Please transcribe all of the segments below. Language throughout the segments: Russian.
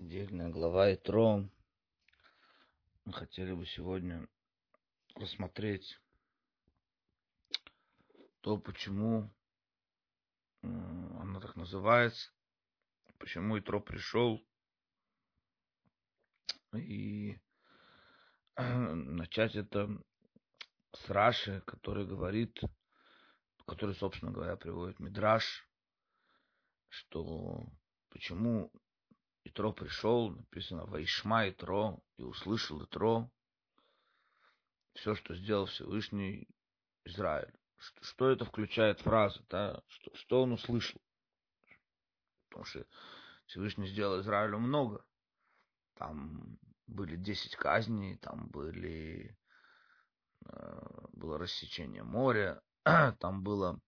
Отдельная глава Итро. Мы хотели бы сегодня рассмотреть то, почему она так называется, почему Итро пришел, и начать это с Раши, который говорит, который, собственно говоря, приводит Мидраш, что почему Итро пришел, написано Вайшма Итро, и услышал Итро все, что сделал Всевышний Израиль. Что, что это включает фраза, да? что, что он услышал? Потому что Всевышний сделал Израилю много. Там были десять казней, там были, э, было рассечение моря, там была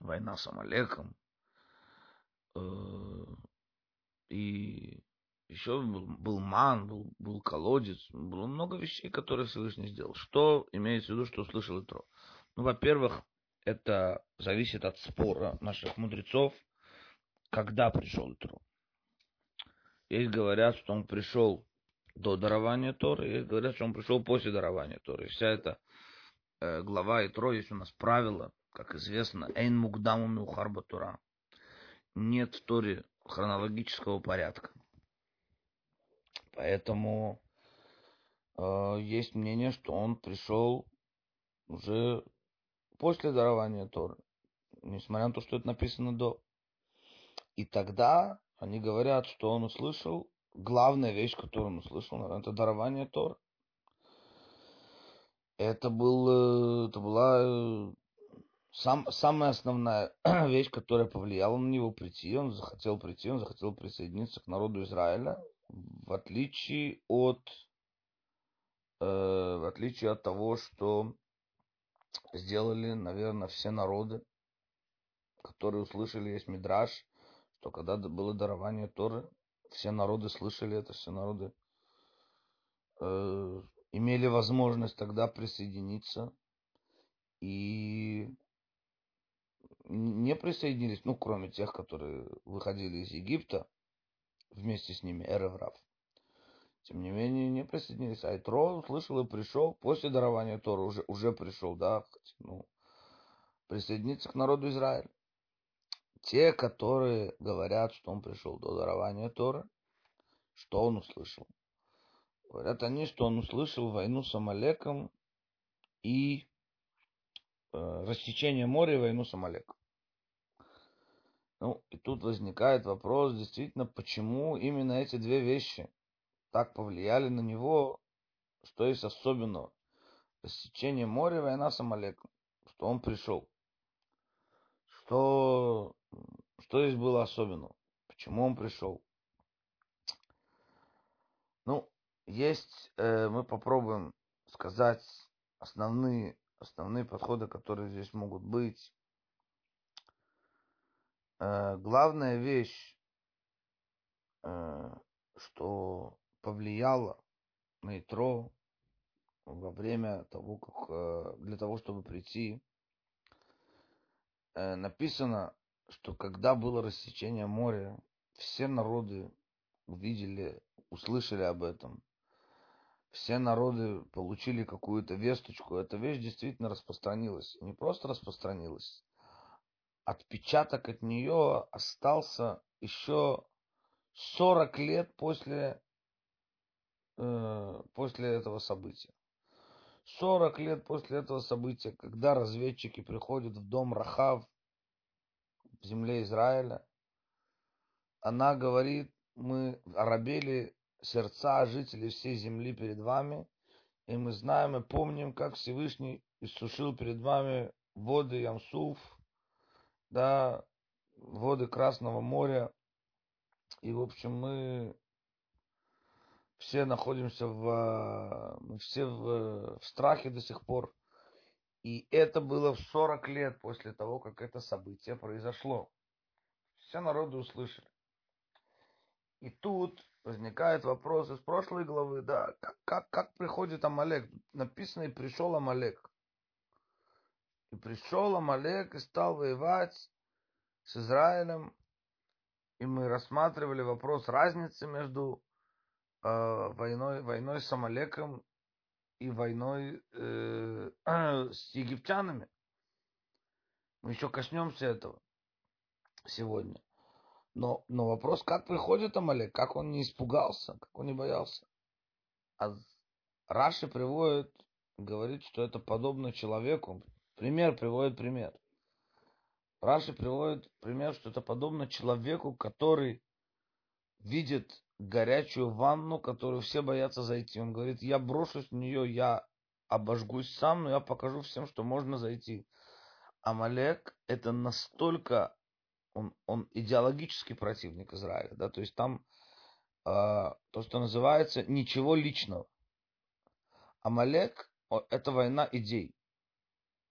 война с Амалеком, э, и еще был, был ман, был, был колодец, было много вещей, которые Всевышний сделал. Что имеется в виду, что услышал Итро? Ну, во-первых, это зависит от спора наших мудрецов, когда пришел Итро. Есть говорят, что он пришел до дарования Торы, есть говорят, что он пришел после дарования Торы. Вся эта э, глава Итро, есть у нас правило, как известно, «Эйн мукдаму миухарба Тора». Нет в Торе хронологического порядка. Поэтому э, есть мнение, что он пришел уже после дарования Торы, несмотря на то, что это написано до. И тогда они говорят, что он услышал, главная вещь, которую он услышал, это дарование Торы. Это, был, э, это была э, сам, самая основная вещь, которая повлияла на него прийти, он захотел прийти, он захотел присоединиться к народу Израиля, в отличие от, э, в отличие от того, что сделали, наверное, все народы, которые услышали, есть Мидраш, что когда было дарование Торы, все народы слышали это, все народы э, имели возможность тогда присоединиться. И не присоединились, ну, кроме тех, которые выходили из Египта, вместе с ними, Эреврав. Тем не менее, не присоединились. Айтро услышал и пришел, после дарования Тора уже, уже пришел, да, ну, присоединиться к народу Израиля. Те, которые говорят, что он пришел до дарования Торы, что он услышал? Говорят они, что он услышал войну с Амалеком и Э, рассечение моря и войну с Амалеком. Ну, и тут возникает вопрос, действительно, почему именно эти две вещи так повлияли на него, что есть особенного. Рассечение моря война с Амалеком. Что он пришел. Что, что здесь было особенного? Почему он пришел? Ну, есть, э, мы попробуем сказать основные основные подходы, которые здесь могут быть. Э, главная вещь, э, что повлияло на Итро во время того, как э, для того, чтобы прийти, написано, что когда было рассечение моря, все народы увидели, услышали об этом все народы получили какую-то весточку. Эта вещь действительно распространилась. Не просто распространилась. Отпечаток от нее остался еще 40 лет после, э, после этого события. 40 лет после этого события, когда разведчики приходят в дом Рахав в земле Израиля, она говорит, мы арабели сердца жителей всей земли перед вами, и мы знаем и помним, как Всевышний иссушил перед вами воды Ямсуф, да, воды Красного моря, и, в общем, мы все находимся в, мы все в, в страхе до сих пор. И это было в 40 лет после того, как это событие произошло. Все народы услышали. И тут возникает вопрос из прошлой главы, да, как, как, как приходит Амалек? Написано, и пришел Амалек. И пришел Амалек и стал воевать с Израилем. и мы рассматривали вопрос разницы между э, войной, войной с Амалеком и войной э, с египтянами. Мы еще коснемся этого сегодня. Но, но вопрос, как приходит Амалек, как он не испугался, как он не боялся. А Раши приводит, говорит, что это подобно человеку. Пример приводит пример. Раши приводит пример, что это подобно человеку, который видит горячую ванну, которую все боятся зайти. Он говорит, я брошусь в нее, я обожгусь сам, но я покажу всем, что можно зайти. Амалек это настолько, он, он идеологический противник Израиля, да, то есть там э, то, что называется ничего личного. Амалек это война идей.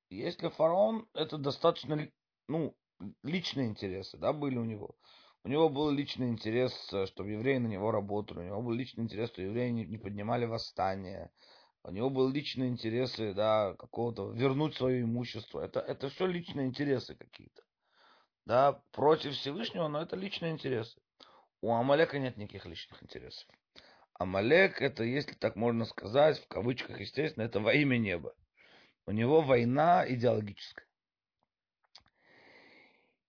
Если фараон, это достаточно, ну, личные интересы, да, были у него. У него был личный интерес, э, чтобы евреи на него работали. У него был личный интерес, что евреи не, не поднимали восстание. У него был личный интерес, да, какого-то вернуть свое имущество. Это, это все личные интересы какие-то. Да, против Всевышнего, но это личные интересы. У Амалека нет никаких личных интересов. Амалек, это, если так можно сказать, в кавычках, естественно, это во имя неба. У него война идеологическая.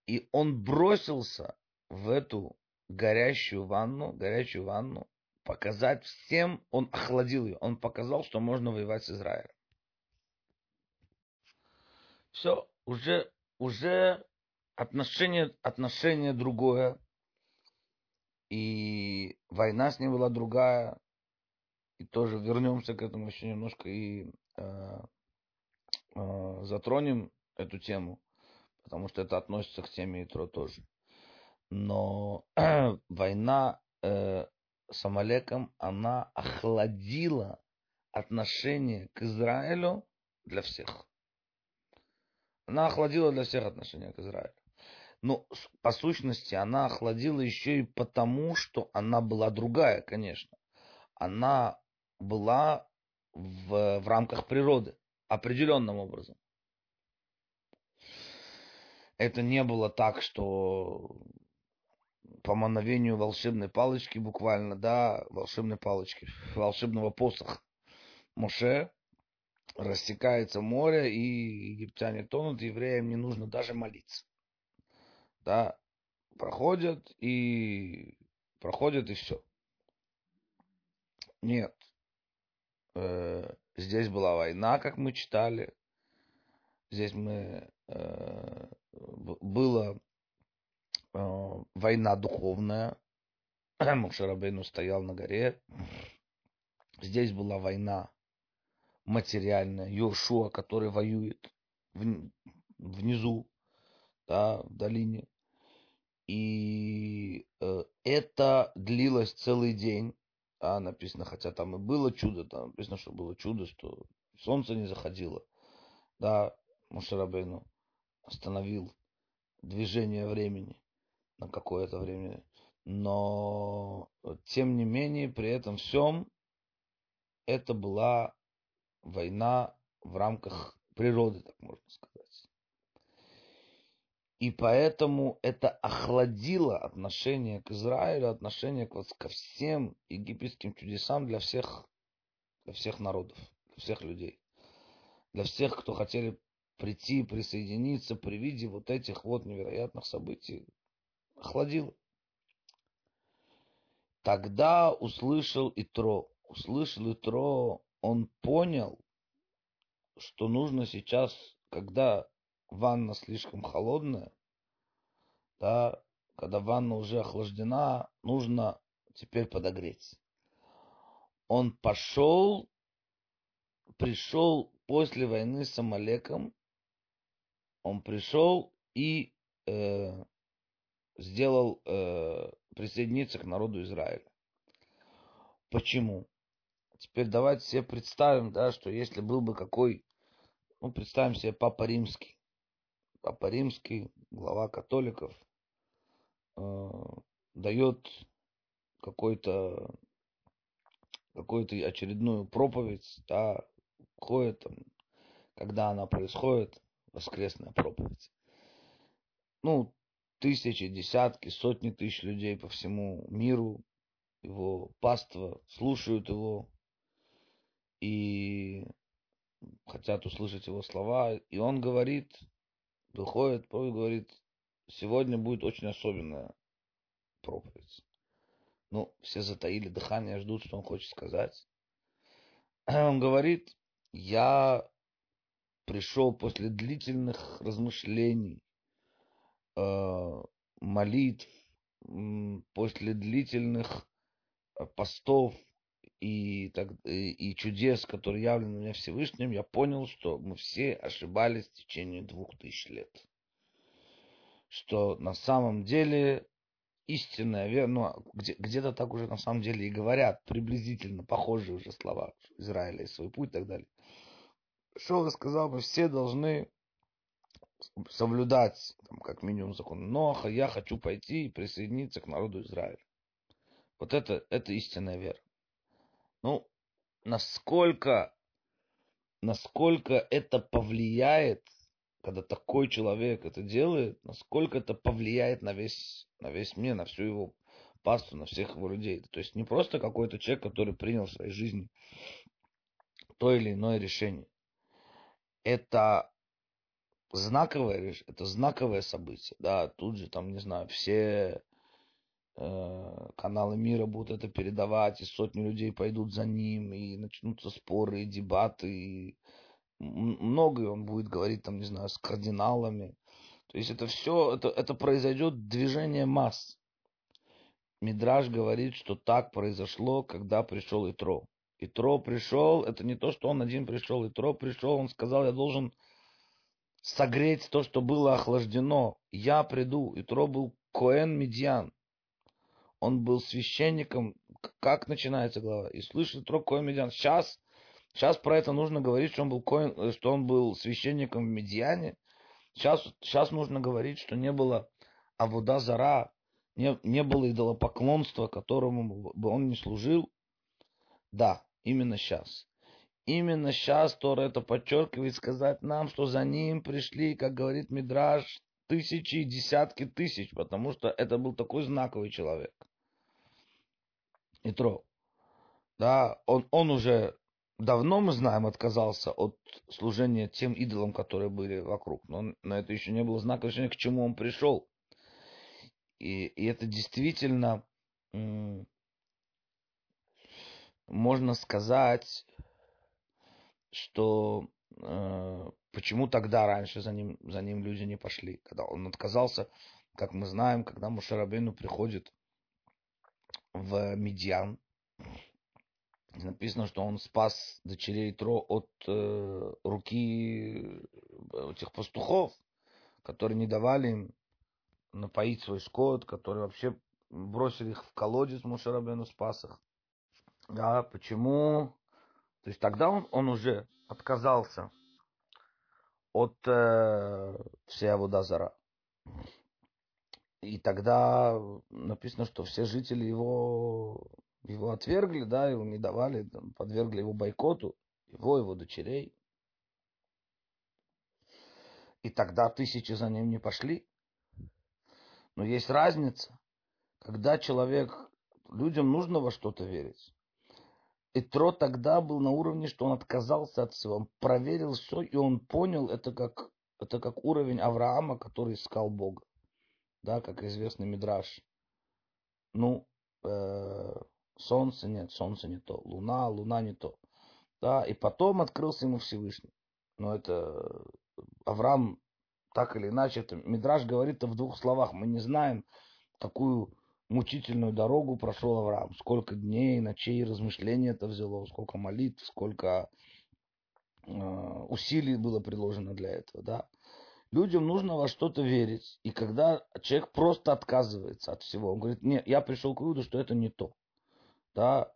И он бросился в эту горящую ванну, горячую ванну, показать всем, он охладил ее, он показал, что можно воевать с Израилем. Все, уже, уже отношение, отношение другое, и война с ним была другая, и тоже вернемся к этому еще немножко и э, затронем эту тему, потому что это относится к теме Итро тоже но война э, с Амалеком, она охладила отношение к Израилю для всех. Она охладила для всех отношения к Израилю. Но по сущности она охладила еще и потому, что она была другая, конечно. Она была в, в рамках природы, определенным образом. Это не было так, что по мановению волшебной палочки буквально, да, волшебной палочки, волшебного посоха. Моше растекается море, и египтяне тонут, евреям не нужно даже молиться. Да, проходят и проходят и все. Нет. Э, здесь была война, как мы читали. Здесь мы э, было Э, война духовная. Мушарабейну стоял на горе. Здесь была война материальная. Йошуа, который воюет внизу, да, в долине. И э, это длилось целый день. Да, написано, хотя там и было чудо, там написано, что было чудо, что солнце не заходило. Да, Мушарабейну остановил движение времени на какое-то время. Но, тем не менее, при этом всем, это была война в рамках природы, так можно сказать. И поэтому это охладило отношение к Израилю, отношение к, ко всем египетским чудесам для всех, для всех народов, для всех людей. Для всех, кто хотели прийти, присоединиться при виде вот этих вот невероятных событий, охладило. Тогда услышал Итро. Услышал Итро, он понял, что нужно сейчас, когда ванна слишком холодная, да, когда ванна уже охлаждена, нужно теперь подогреть. Он пошел, пришел после войны с Амалеком, он пришел и э, сделал э, присоединиться к народу Израиля. Почему? Теперь давайте себе представим, да, что если был бы какой, ну, представим себе Папа Римский. Папа Римский, глава католиков, э, дает какой-то какую-то очередную проповедь, да, ходит там, когда она происходит, воскресная проповедь. Ну, тысячи, десятки, сотни тысяч людей по всему миру, его паства слушают его и хотят услышать его слова. И он говорит, выходит, говорит, сегодня будет очень особенная проповедь. Ну, все затаили дыхание, ждут, что он хочет сказать. Он говорит, я пришел после длительных размышлений, э, молитв, после длительных э, постов и, так, и, чудес, которые явлены мне Всевышним, я понял, что мы все ошибались в течение двух тысяч лет. Что на самом деле истинная вера, ну, где, где-то так уже на самом деле и говорят, приблизительно похожие уже слова Израиля и свой путь и так далее. И сказал, мы все должны соблюдать, там, как минимум, закон Ноха, я хочу пойти и присоединиться к народу Израиля. Вот это, это истинная вера. Ну, насколько, насколько это повлияет когда такой человек это делает, насколько это повлияет на весь, на весь мир, на всю его пасту, на всех его людей. То есть не просто какой-то человек, который принял в своей жизни то или иное решение. Это знаковое, это знаковое событие. Да, тут же там, не знаю, все э, каналы мира будут это передавать, и сотни людей пойдут за ним, и начнутся споры, и дебаты, и многое он будет говорить, там, не знаю, с кардиналами. То есть это все, это, это произойдет движение масс. Мидраж говорит, что так произошло, когда пришел Итро. Итро пришел, это не то, что он один пришел, Итро пришел, он сказал, я должен согреть то, что было охлаждено. Я приду. Итро был Коэн Медьян. Он был священником. Как начинается глава? И слышит Итро Коэн Медьян. Сейчас Сейчас про это нужно говорить, что он был, коин, э, что он был священником в Медиане. Сейчас, сейчас нужно говорить, что не было Авуда Зара, не, не было идолопоклонства, которому бы он не служил. Да, именно сейчас. Именно сейчас Тора это подчеркивает, сказать нам, что за ним пришли, как говорит Мидраж, тысячи и десятки тысяч, потому что это был такой знаковый человек. Итро. Да, он, он уже давно, мы знаем, отказался от служения тем идолам, которые были вокруг. Но, но это еще не было знака решения, к чему он пришел. И, и это действительно, можно сказать, что э, почему тогда раньше за ним, за ним люди не пошли. Когда он отказался, как мы знаем, когда Мушарабейну приходит в Медиан, написано, что он спас дочерей Тро от э, руки э, этих пастухов, которые не давали им напоить свой скот, которые вообще бросили их в колодец, Мушарабену спас их. Да, почему? То есть тогда он, он уже отказался от э, всей Авудазара. И тогда написано, что все жители его его отвергли, да, его не давали, там, подвергли его бойкоту, его, его дочерей. И тогда тысячи за ним не пошли. Но есть разница, когда человек, людям нужно во что-то верить. И Тро тогда был на уровне, что он отказался от всего. Он проверил все, и он понял, это как, это как уровень Авраама, который искал Бога. Да, как известный Мидраш. Ну, э, Солнце нет, солнце не то. Луна, луна не то. Да, и потом открылся ему Всевышний. Но это Авраам так или иначе, это Мидраж говорит в двух словах. Мы не знаем, какую мучительную дорогу прошел Авраам. Сколько дней, ночей размышлений это взяло, сколько молитв, сколько э, усилий было приложено для этого. Да? Людям нужно во что-то верить. И когда человек просто отказывается от всего, он говорит, нет, я пришел к выводу, что это не то да,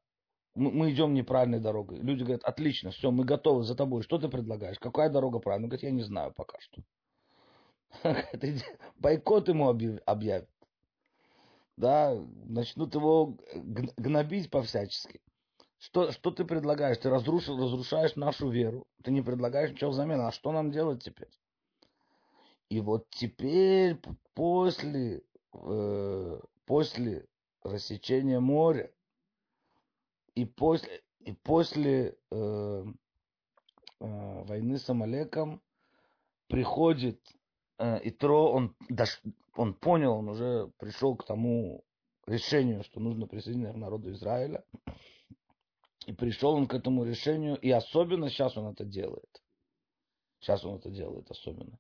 мы, мы идем неправильной дорогой. Люди говорят, отлично, все, мы готовы за тобой. Что ты предлагаешь? Какая дорога правильная? Он говорит, я не знаю пока что. Бойкот ему объявят. Да, начнут его гнобить по-всячески. Что, что ты предлагаешь? Ты разрушил, разрушаешь нашу веру. Ты не предлагаешь ничего взамен. А что нам делать теперь? И вот теперь, после, э, после рассечения моря, и после, и после э, э, войны с Амалеком приходит э, Итро, он, дош, он понял, он уже пришел к тому решению, что нужно присоединиться к народу Израиля. И пришел он к этому решению, и особенно сейчас он это делает. Сейчас он это делает особенно.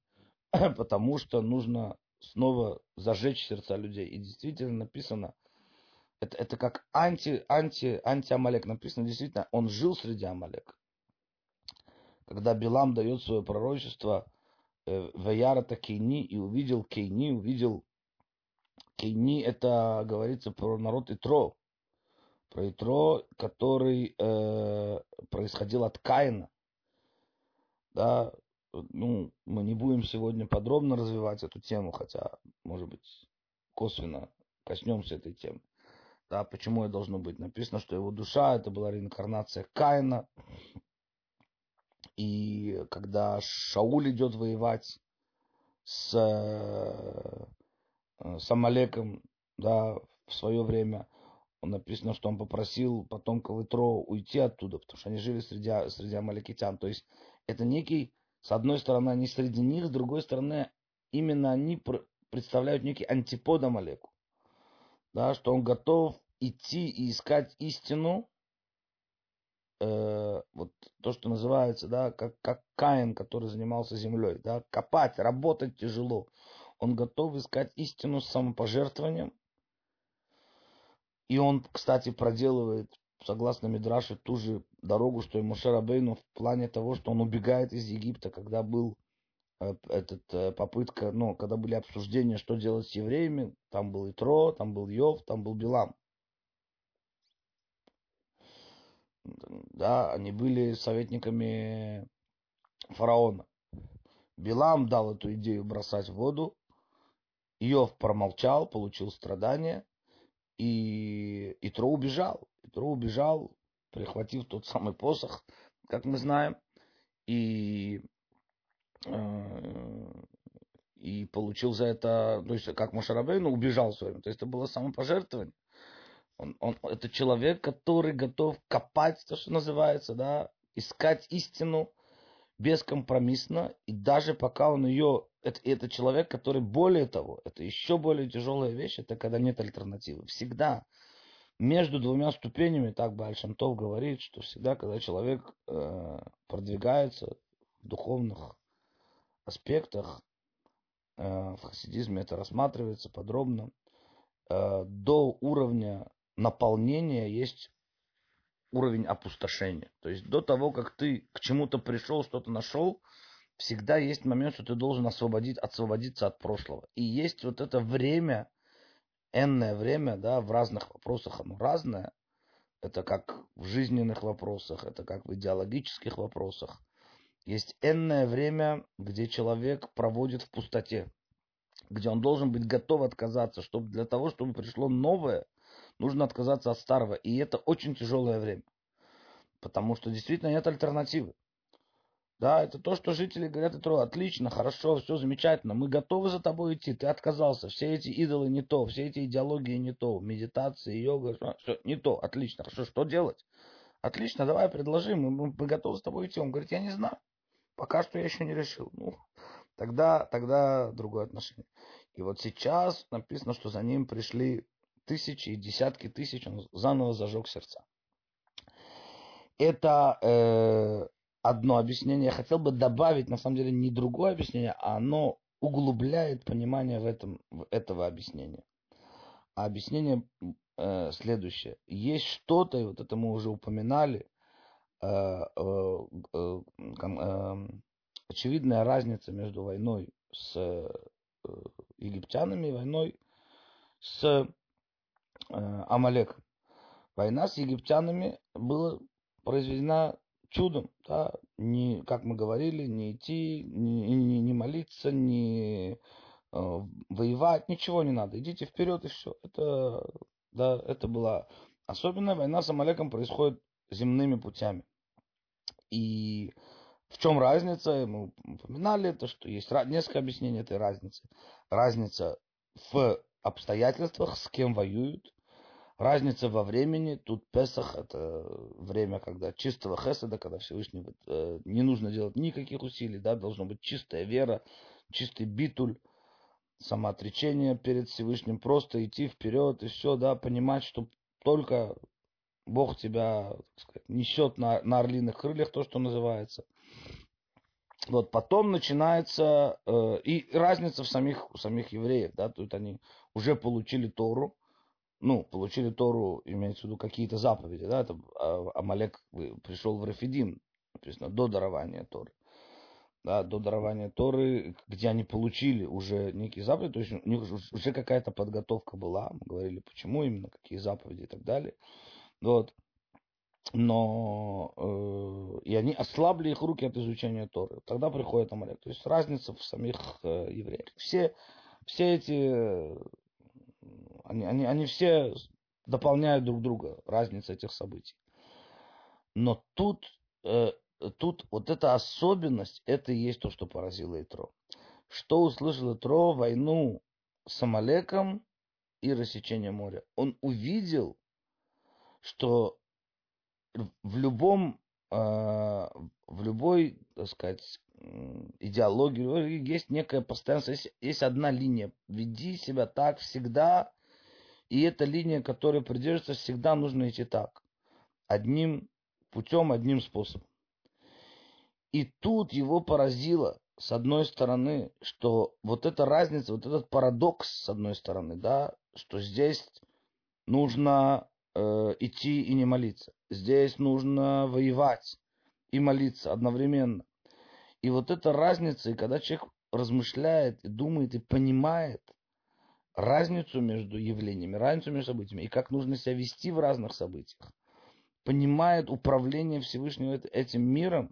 Потому что нужно снова зажечь сердца людей. И действительно написано, это, это как анти, анти, анти-Амалек. Написано действительно, он жил среди Амалек. Когда Билам дает свое пророчество, э, Кейни, и увидел Кейни, увидел Кейни, это говорится про народ Итро. Про Итро, который э, происходил от Каина. Да, ну, мы не будем сегодня подробно развивать эту тему, хотя, может быть, косвенно коснемся этой темы. Да, почему это должно быть? Написано, что его душа это была реинкарнация Каина. И когда Шауль идет воевать с, э, с Амалеком, да, в свое время, написано, что он попросил потомков Итро уйти оттуда, потому что они жили среди, среди амаликитян. То есть это некий, с одной стороны, они среди них, с другой стороны, именно они представляют некий антипод Амалеку. Да, что он готов идти и искать истину, э, вот то, что называется, да, как, как Каин, который занимался землей, да, копать, работать тяжело. Он готов искать истину с самопожертвованием. И он, кстати, проделывает, согласно Мидраше, ту же дорогу, что и Мушерабейну в плане того, что он убегает из Египта, когда был э, этот, э, попытка, ну, когда были обсуждения, что делать с евреями, там был Итро, там был Йов, там был Билам. да, они были советниками фараона. Билам дал эту идею бросать в воду. Иов промолчал, получил страдания. И Итро убежал. Итро убежал, прихватив тот самый посох, как мы знаем. И, э, и получил за это, то есть как Мушарабейну убежал в своем. То есть это было самопожертвование. Он, он, это человек, который готов копать, то, что называется, да, искать истину бескомпромиссно, и даже пока он ее... Это, это человек, который более того, это еще более тяжелая вещь, это когда нет альтернативы. Всегда между двумя ступенями, так Бальшантов говорит, что всегда, когда человек э, продвигается в духовных аспектах, э, в хасидизме это рассматривается подробно, э, до уровня наполнения есть уровень опустошения. То есть до того, как ты к чему-то пришел, что-то нашел, всегда есть момент, что ты должен освободить, освободиться от прошлого. И есть вот это время, энное время, да, в разных вопросах оно разное. Это как в жизненных вопросах, это как в идеологических вопросах. Есть энное время, где человек проводит в пустоте, где он должен быть готов отказаться, чтобы для того, чтобы пришло новое, нужно отказаться от старого. И это очень тяжелое время. Потому что действительно нет альтернативы. Да, это то, что жители говорят, это отлично, хорошо, все замечательно, мы готовы за тобой идти, ты отказался, все эти идолы не то, все эти идеологии не то, медитация, йога, все не то, отлично, хорошо, что делать? Отлично, давай предложим, мы, мы готовы с тобой идти. Он говорит, я не знаю, пока что я еще не решил. Ну, тогда, тогда другое отношение. И вот сейчас написано, что за ним пришли тысячи и десятки тысяч, он заново зажег сердца. Это э, одно объяснение. Я хотел бы добавить, на самом деле, не другое объяснение, а оно углубляет понимание в этом, в этого объяснения. А объяснение э, следующее. Есть что-то, и вот это мы уже упоминали, э, э, э, э, очевидная разница между войной с э, египтянами и войной с Э, Амалек. Война с египтянами была произведена чудом, да, не, как мы говорили, не идти, не, не, не молиться, не э, воевать, ничего не надо. Идите вперед и все. Это, да, это была особенная война с Амалеком происходит земными путями. И В чем разница? Мы упоминали это, что есть несколько объяснений этой разницы. Разница в обстоятельствах, с кем воюют, разница во времени. Тут Песах это время, когда чистого хеседа, когда Всевышний э, не нужно делать никаких усилий, да, должно быть чистая вера, чистый битуль, самоотречение перед Всевышним, просто идти вперед и все, да, понимать, что только Бог тебя, так сказать, несет на, на орлиных крыльях, то, что называется. Вот потом начинается э, и разница в самих, у самих евреев, да, тут они уже получили Тору, ну, получили Тору, имеется в виду какие-то заповеди, да, это а, Амалек пришел в Рафидим, написано, до дарования Торы, да, до дарования Торы, где они получили уже некие заповеди, то есть у них уже какая-то подготовка была, мы говорили, почему именно, какие заповеди и так далее, вот, но э, и они ослабли их руки от изучения Торы. Тогда приходит Амалек. То есть разница в самих э, евреях. Все, все эти они, они, они все дополняют друг друга, разница этих событий. Но тут, э, тут вот эта особенность, это и есть то, что поразило Итро. Что услышал Итро? Войну с Амалеком и рассечение моря. Он увидел, что в любом, э, в любой, так сказать, идеологии есть некое постоянство, есть, есть одна линия. Веди себя так всегда, и эта линия, которая придерживается, всегда нужно идти так. Одним путем, одним способом. И тут его поразило, с одной стороны, что вот эта разница, вот этот парадокс, с одной стороны, да, что здесь нужно э, идти и не молиться. Здесь нужно воевать и молиться одновременно. И вот эта разница, и когда человек размышляет и думает и понимает, разницу между явлениями, разницу между событиями и как нужно себя вести в разных событиях, понимает управление Всевышнего этим миром,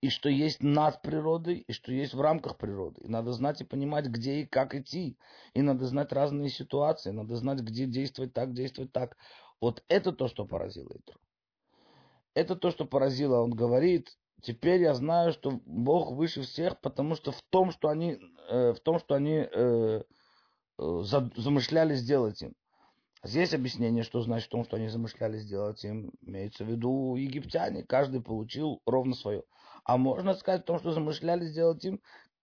и что есть над природой, и что есть в рамках природы. И надо знать и понимать, где и как идти. И надо знать разные ситуации, надо знать, где действовать так, действовать так. Вот это то, что поразило Итру. Это то, что поразило. Он говорит, теперь я знаю, что Бог выше всех, потому что в том, что они, э, в том, что они э, замышляли сделать им. Здесь объяснение, что значит том, что они замышляли сделать им, имеется в виду египтяне. Каждый получил ровно свое. А можно сказать в том, что замышляли сделать им,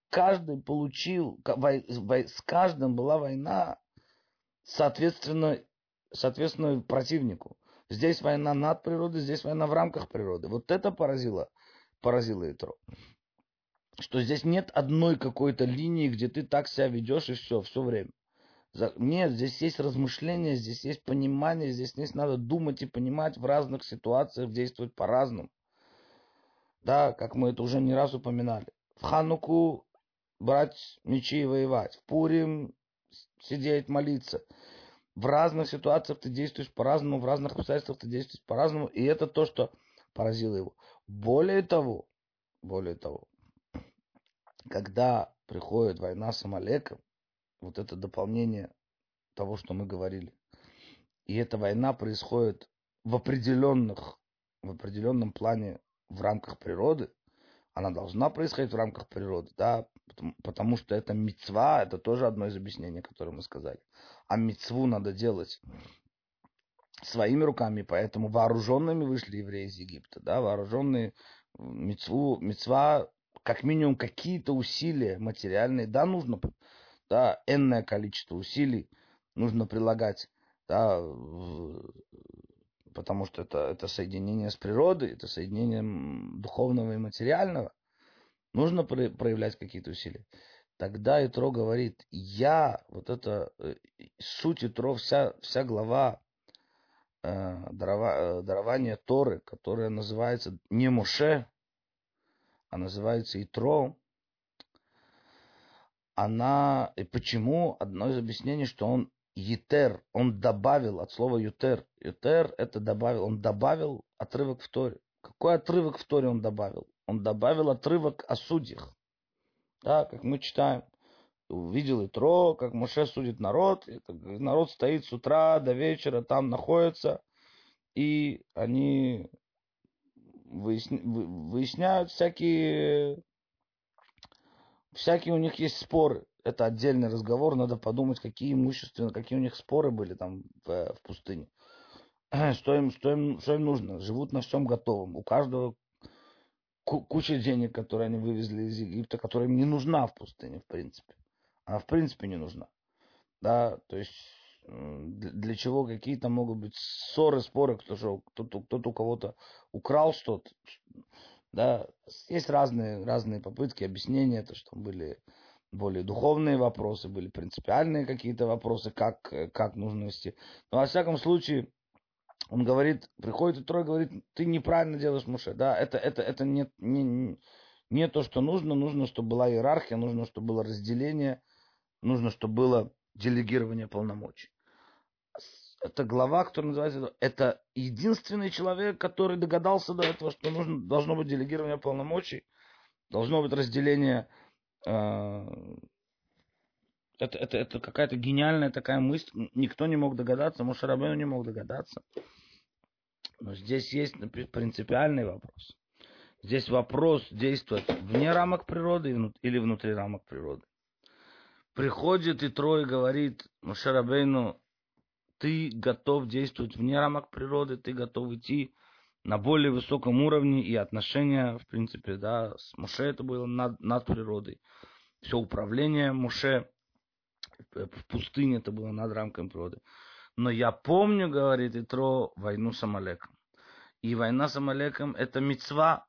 каждый получил, с каждым была война, соответственно, соответственно противнику. Здесь война над природой, здесь война в рамках природы. Вот это поразило, поразило Итро что здесь нет одной какой-то линии, где ты так себя ведешь и все, все время. Нет, здесь есть размышления, здесь есть понимание, здесь есть надо думать и понимать в разных ситуациях, действовать по-разному. Да, как мы это уже не раз упоминали. В Хануку брать мечи и воевать. В Пурим сидеть, молиться. В разных ситуациях ты действуешь по-разному, в разных обстоятельствах ты действуешь по-разному. И это то, что поразило его. Более того, более того, когда приходит война с Амалеком, вот это дополнение того, что мы говорили. И эта война происходит в определенных, в определенном плане в рамках природы. Она должна происходить в рамках природы, да, потому, потому что это мецва, это тоже одно из объяснений, которое мы сказали. А мецву надо делать своими руками, поэтому вооруженными вышли евреи из Египта, да, вооруженные мецву, мецва, как минимум какие-то усилия материальные, да, нужно да, энное количество усилий нужно прилагать, да, потому что это, это соединение с природой, это соединение духовного и материального. Нужно проявлять какие-то усилия. Тогда Итро говорит, я, вот это э, суть Итро, вся, вся глава э, дарова, э, дарования Торы, которая называется не Моше, а называется Итро, она... И почему? Одно из объяснений, что он Етер, он добавил от слова Ютер. Ютер это добавил, он добавил отрывок в Торе. Какой отрывок в Торе он добавил? Он добавил отрывок о судьях. Да, как мы читаем. Увидел Итро, как Моше судит народ. народ стоит с утра до вечера, там находится. И они выясня... выясняют всякие... Всякие у них есть споры. Это отдельный разговор. Надо подумать, какие имущественные, какие у них споры были там в, в пустыне. Что им, что, им, что им нужно? Живут на всем готовом. У каждого куча денег, которые они вывезли из Египта, которая им не нужна в пустыне, в принципе. Она в принципе не нужна. Да, то есть для чего какие-то могут быть ссоры, споры, кто-то кто, кто у кого-то украл что-то. Да, есть разные, разные попытки объяснения, то, что были более духовные вопросы, были принципиальные какие-то вопросы, как, как нужно вести. Но во всяком случае, он говорит, приходит и говорит, ты неправильно делаешь Муше. Да, это, это, это не, не, не то, что нужно. Нужно, чтобы была иерархия, нужно, чтобы было разделение, нужно, чтобы было делегирование полномочий. Это глава, которая называется, это единственный человек, который догадался до этого, что нужно, должно быть делегирование полномочий, должно быть разделение э, это, это, это какая-то гениальная такая мысль. Никто не мог догадаться, Мушарабену не мог догадаться. Но здесь есть принципиальный вопрос. Здесь вопрос действовать вне рамок природы или внутри рамок природы. Приходит и трое говорит Мушарабейну, ты готов действовать вне рамок природы, ты готов идти на более высоком уровне и отношения, в принципе, да, с Муше это было над, над природой. Все управление Муше в пустыне это было над рамками природы. Но я помню, говорит Итро, войну с Амалеком. И война с Амалеком это мецва.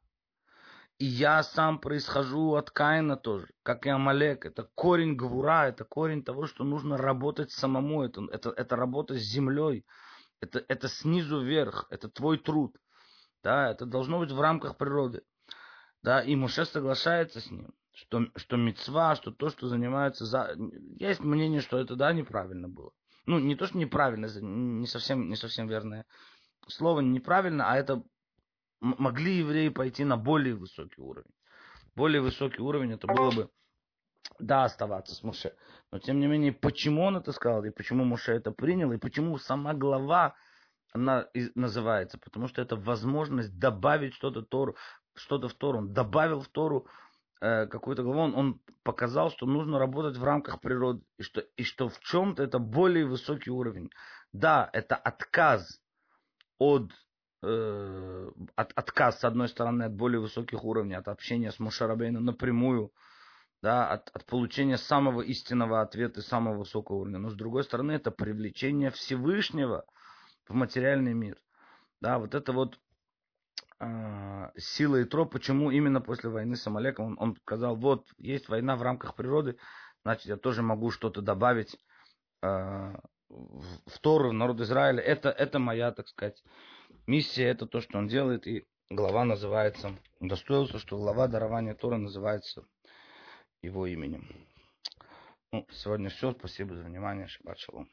И я сам происхожу от Каина тоже, как и Амалек. Это корень гвура, это корень того, что нужно работать самому. Это, это, это работа с землей. Это, это снизу вверх. Это твой труд. Да, это должно быть в рамках природы. Да, и Муше соглашается с ним что, что мецва, что то, что занимается за... Есть мнение, что это, да, неправильно было. Ну, не то, что неправильно, не совсем, не совсем верное слово неправильно, а это могли евреи пойти на более высокий уровень. Более высокий уровень это было бы, да, оставаться с Муше. Но тем не менее, почему он это сказал, и почему Муше это принял, и почему сама глава она называется, потому что это возможность добавить что-то Тору, что-то в Тору. Он добавил в Тору Э, какую-то главу, он, он показал, что нужно работать в рамках природы, и что, и что в чем-то это более высокий уровень. Да, это отказ от, э, от отказ, с одной стороны, от более высоких уровней, от общения с Мушарабейном напрямую, да, от, от получения самого истинного ответа и самого высокого уровня. Но с другой стороны, это привлечение Всевышнего в материальный мир. Да, вот это вот э, сила и троп, почему именно после войны с Амалеком он, он сказал, вот, есть война в рамках природы, значит, я тоже могу что-то добавить э, в Тору, в народ Израиля. Это, это моя, так сказать, миссия, это то, что он делает, и глава называется, достоился, что глава дарования Тора называется его именем. Ну, сегодня все. Спасибо за внимание. Шаббат шалом.